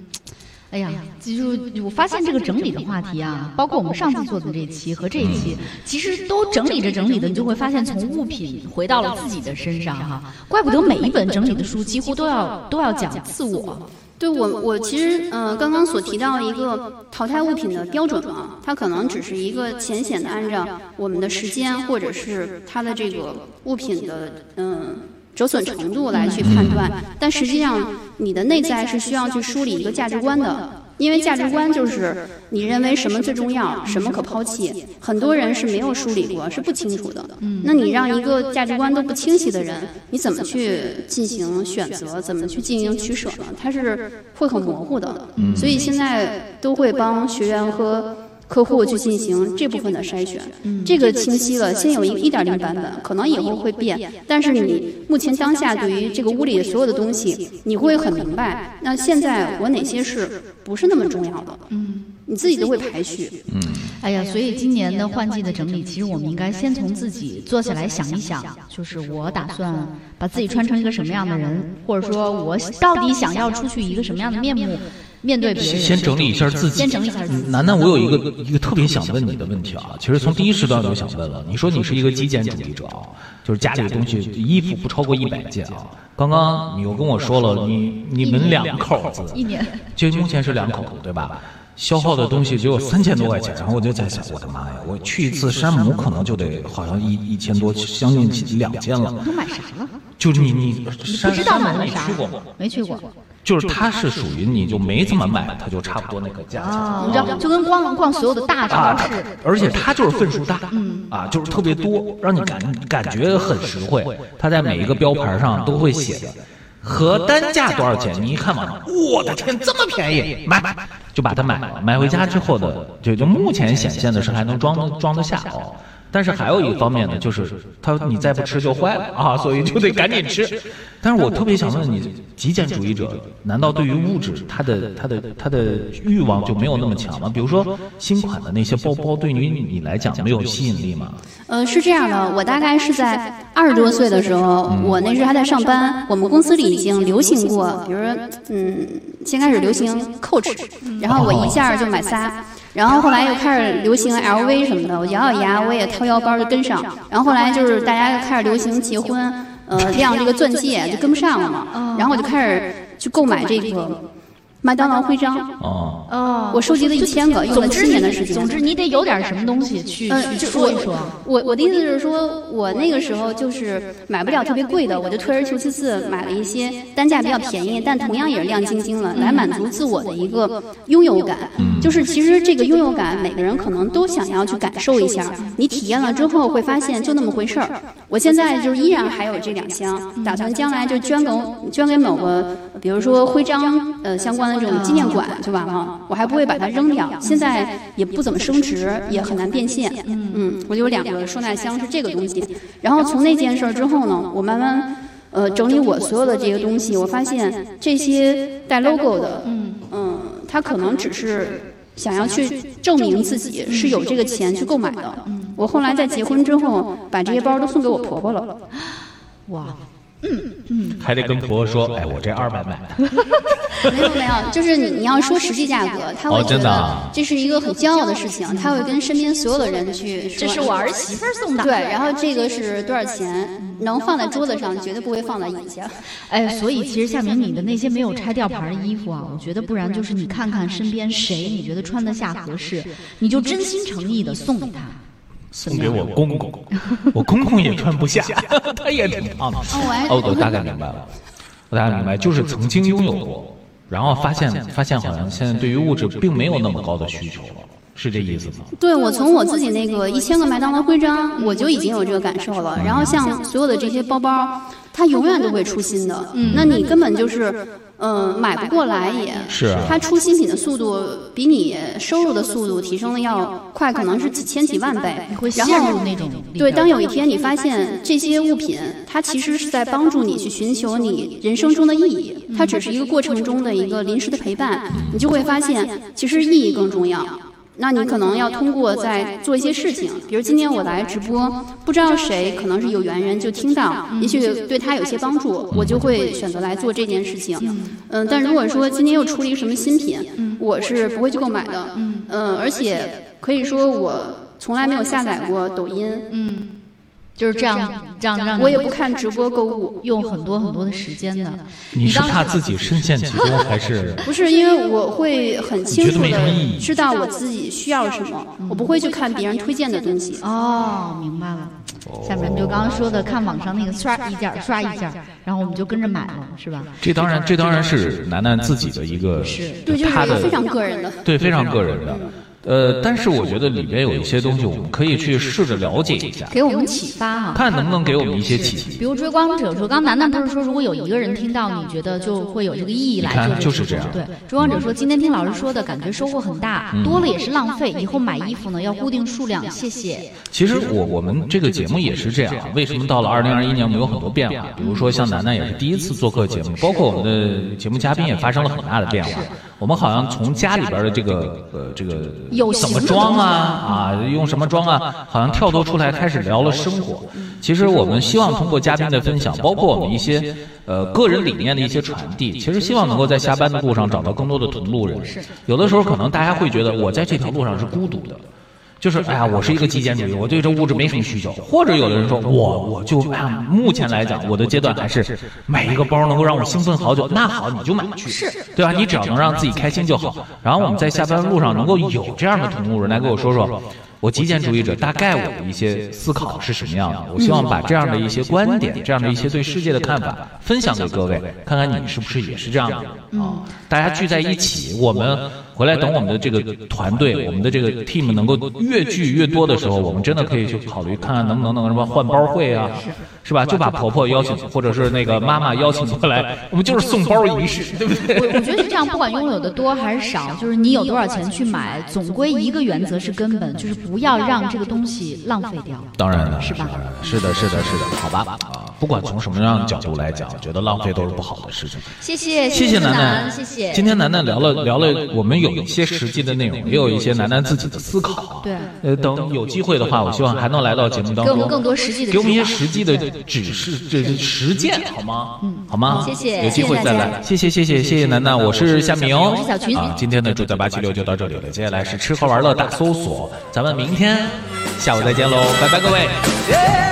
S3: 哎呀，就我发现这个整理的话题啊，包括我们上次做的这期和这一期，其实都整理着整理的，你就会发现从物品回到了自己的身上哈。怪不得每一本整理的书几乎都要都要讲自我。
S4: 对我，我其实呃，刚刚所提到一个淘汰物品的标准嘛，它可能只是一个浅显的按照我们的时间或者是它的这个物品的嗯折损程度来去判断，但实际上你的内在是需要去梳理一个价值观的。因为价值观就是你认为什么最重要，什么可抛弃，很多人是没有梳理过，是不清楚的。那你让一个价值观都不清晰的人，你怎么去进行选择，怎么去进行取舍呢？他是会很模糊的。所以现在都会帮学员和。客户去进行这部分的筛选，这个清晰了。先有一个一点零版本，可能以后会变，但是你目前当下对于这个屋里的所有的东西，你会很明白。那现在我哪些是不是那么重要的？嗯，你自己都会排序。
S3: 嗯，哎呀，所以今年的换季的整理，其实我们应该先从自己坐下来想一想，就是我打算把自己穿成一个什么样的人，或者说我到底想要出去一个什么样的面目。面对别人，
S2: 先整理一下自己。
S3: 先整理一下自己。
S2: 楠楠，我有一个一个特别想问你的问题啊，其实从第一时段就想问了。你说你是一个极简主义者啊，就是家里的东西衣服不超过一百件啊。刚刚你又跟我说了，你你们两口子
S3: 一年，
S2: 就目前是两口子对吧？消耗的东西只有三千多块钱，然后我就在想，我的妈呀，我去一次山姆可能就得好像一一千多，将近两千了。
S3: 都买啥了？
S2: 就是你你
S3: 不知道买了啥？
S2: 去过吗？
S3: 没去过。
S2: 就是它是属于你就没怎么买，它就差不多那个价钱。
S3: 你知道，就跟逛逛所有的大超市，
S2: 而且它就是份数大，啊，就是特别多，让你感感觉很实惠。它在每一个标牌上都会写的，和单价多少钱？你一看嘛，我的天，这么便宜，买买，就把它买了。买回家之后的，就就目前显现的是还能装装得下哦。但是还有一方面呢，就是他你再不吃就坏了啊，所以就得赶紧吃。但是我特别想问你，极简主义者难道对于物质他的他的他的欲望就没有那么强吗？比如说新款的那些包包，对于你来讲没有吸引力吗？
S4: 呃，是这样的，我大概是在二十多岁的时候，我那时还在上班，我们公司里已经流行过，比如说嗯，先开始流行 Coach，然后我一下就买仨。然后后来又开始流行 LV 什么的，我咬咬牙我也掏腰包就跟上。然后后来就是大家又开始流行结婚，呃，亮这个钻戒就跟不上了嘛。然后我就开始去购买这个。麦当劳徽章哦哦，我收集了一千个，用了七年的时间。
S3: 总之你得有点什么东西去去说一说。
S4: 我我的意思是说，我那个时候就是买不了特别贵的，我就退而求其次买了一些单价比较便宜，但同样也是亮晶晶了，来满足自我的一个拥有感。就是其实这个拥有感，每个人可能都想要去感受一下。你体验了之后会发现就那么回事儿。我现在就是依然还有这两箱，打算将来就捐给捐给某个，比如说徽章呃相关。那种纪念馆就完了，我还不会把它扔掉。现在也不怎么升值，也很难变现。嗯，我就有两个收纳箱是这个东西。然后从那件事儿之后呢，我慢慢呃整理我所有的这些东西，我发现这些带 logo 的，嗯嗯，他可能只是想要去证明自己是有这个钱去购买的。我后来在结婚之后，把这些包都送给我婆婆了。
S3: 哇。
S4: 嗯嗯，
S2: 还得跟婆婆说，哎，我这二百买的。
S4: 没有没有，就是你你要说实际价格，他会觉得这是一个很骄傲的事情，他会跟身边所有的人去说，
S3: 这是我儿媳妇送的。
S4: 对，然后这个是多少钱？能放在桌子上，绝对不会放在椅下。
S3: 哎，所以其实夏明，你的那些没有拆吊牌的衣服啊，我觉得不然就是你看看身边谁你觉得穿得下合适，你就真心诚意的送给他。
S2: 送给我公公，我公公也穿不下，他也挺胖的。哦，我大概明白了，我大概明白，就是曾经拥有过，然后发现发现好像现在对于物质并没有那么高的需求了，是这意思吗？
S4: 对，我从我自己那个一千个麦当劳徽章，我就已经有这个感受了。然后像所有的这些包包，它永远都会出新的，那你根本就是。嗯，买不过来也
S2: 是，
S4: 它出新品的速度比你收入的速度提升的要快，可能是几千几万倍。然后
S3: 那种
S4: 对，当有一天你发现这些物品，它其实是在帮助你去寻求你人生中的意义，它只是一个过程中的一个临时的陪伴，你就会发现其实意义更重要。那你可能要通过在做一些事情，比如今天我来直播，不知道谁可能是有缘人就听到，也许对他有些帮助，我就会选择来做这件事情。嗯，但如果说今天又出了一个什么新品，我是不会去购买的。嗯，而且可以说我从来没有下载过抖音。
S3: 嗯，就是这样，这样让
S4: 我也不看直播购物，
S3: 用很多很多的时间的。
S2: 你是怕自己深陷其中，还是
S4: 不是？因为我会很清楚的知道我自己需要什么，我不会去看别人推荐的东西。
S3: 哦，明白了。下面就刚刚说的，看网上那个刷一件儿刷一件儿，然后我们就跟着买了，是吧？
S2: 这当然，这当然是楠楠自己的一个，
S4: 对，就是
S2: 他的
S4: 非常个人的。
S2: 对，非常个人的。呃，但是我觉得里边有一些东西，我们可以去试着了解一下，
S3: 给我们启发哈、
S2: 看能不能给我们一些启迪。
S3: 比如追光者说，刚刚楠楠他是说，如果有一个人听到，你觉得就会有这个意义来做这个
S2: 就是这样
S3: 对，追光者说，今天听老师说的感觉收获很大，多了也是浪费，以后买衣服呢要固定数量，谢谢。
S2: 其实我我们这个节目也是这样，为什么到了二零二一年我们有很多变化？比如说像楠楠也是第一次做客节目，包括我们的节目嘉宾也发生了很大的变化。我们好像从家里边的这个呃这个
S3: 有
S2: 怎么装啊啊用什么装啊，好像跳脱出来开始聊了生活。其实我们希望通过嘉宾的分享，包括我们一些呃个人理念的一些传递，其实希望能够在下班的路上找到更多的同路人。有的时候可能大家会觉得我在这条路上是孤独的。就是哎呀，我是一个极简主义，我对这物质没什么需求。或者有的人说，我我就哎呀，目前来讲，我的阶段还是买一个包能够让我兴奋好久。那好，你就买去，是对吧？你只要能让自己开心就好。然后我们在下班路上能够有这样的同路人来跟我说说，我极简主义者大概我的一些思考是什么样的。我希望把这样的一些观点，这样的一些对世界的看法分享给各位，看看你是不是也是这样的啊？大家聚在一起，我们。回来等我们的这个团队，我们的这个 team 能够越聚越多的时候，我们真的可以去考虑看看能不能能什么换包会啊，是吧？就把婆婆邀请，或者是那个妈妈邀请过来，我们就是送包仪式，对不对？
S3: 我我觉得是这样，不管拥有的多还是少，就是你有多少钱去买，总归一个原则是根本，就是不要让这个东西浪费掉。
S2: 当然了，
S3: 是吧？
S2: 是的，是的，是的，好吧啊，不管从什么样的角度来讲，我觉得浪费都是不好的事情。
S3: 谢谢，
S2: 谢
S3: 谢楠
S2: 楠楠，
S3: 谢谢。
S2: 今天楠楠聊了聊了，我们有一些实际的内容，也有一些楠楠自己的思考。
S3: 对，
S2: 呃，等有机会的话，我希望还能来到节目当中，
S3: 给我们更多实际的
S2: 给我们一些实际的指示，这是实践好吗？嗯，好吗？
S3: 谢谢
S2: 有机会再来，谢谢谢谢谢谢楠楠，我是夏明，
S3: 我是小群
S2: 啊，今天的住在八七六就到这里了，接下来是吃喝玩乐大搜索，咱们明天下午再见喽，拜拜各位。
S5: Yeah.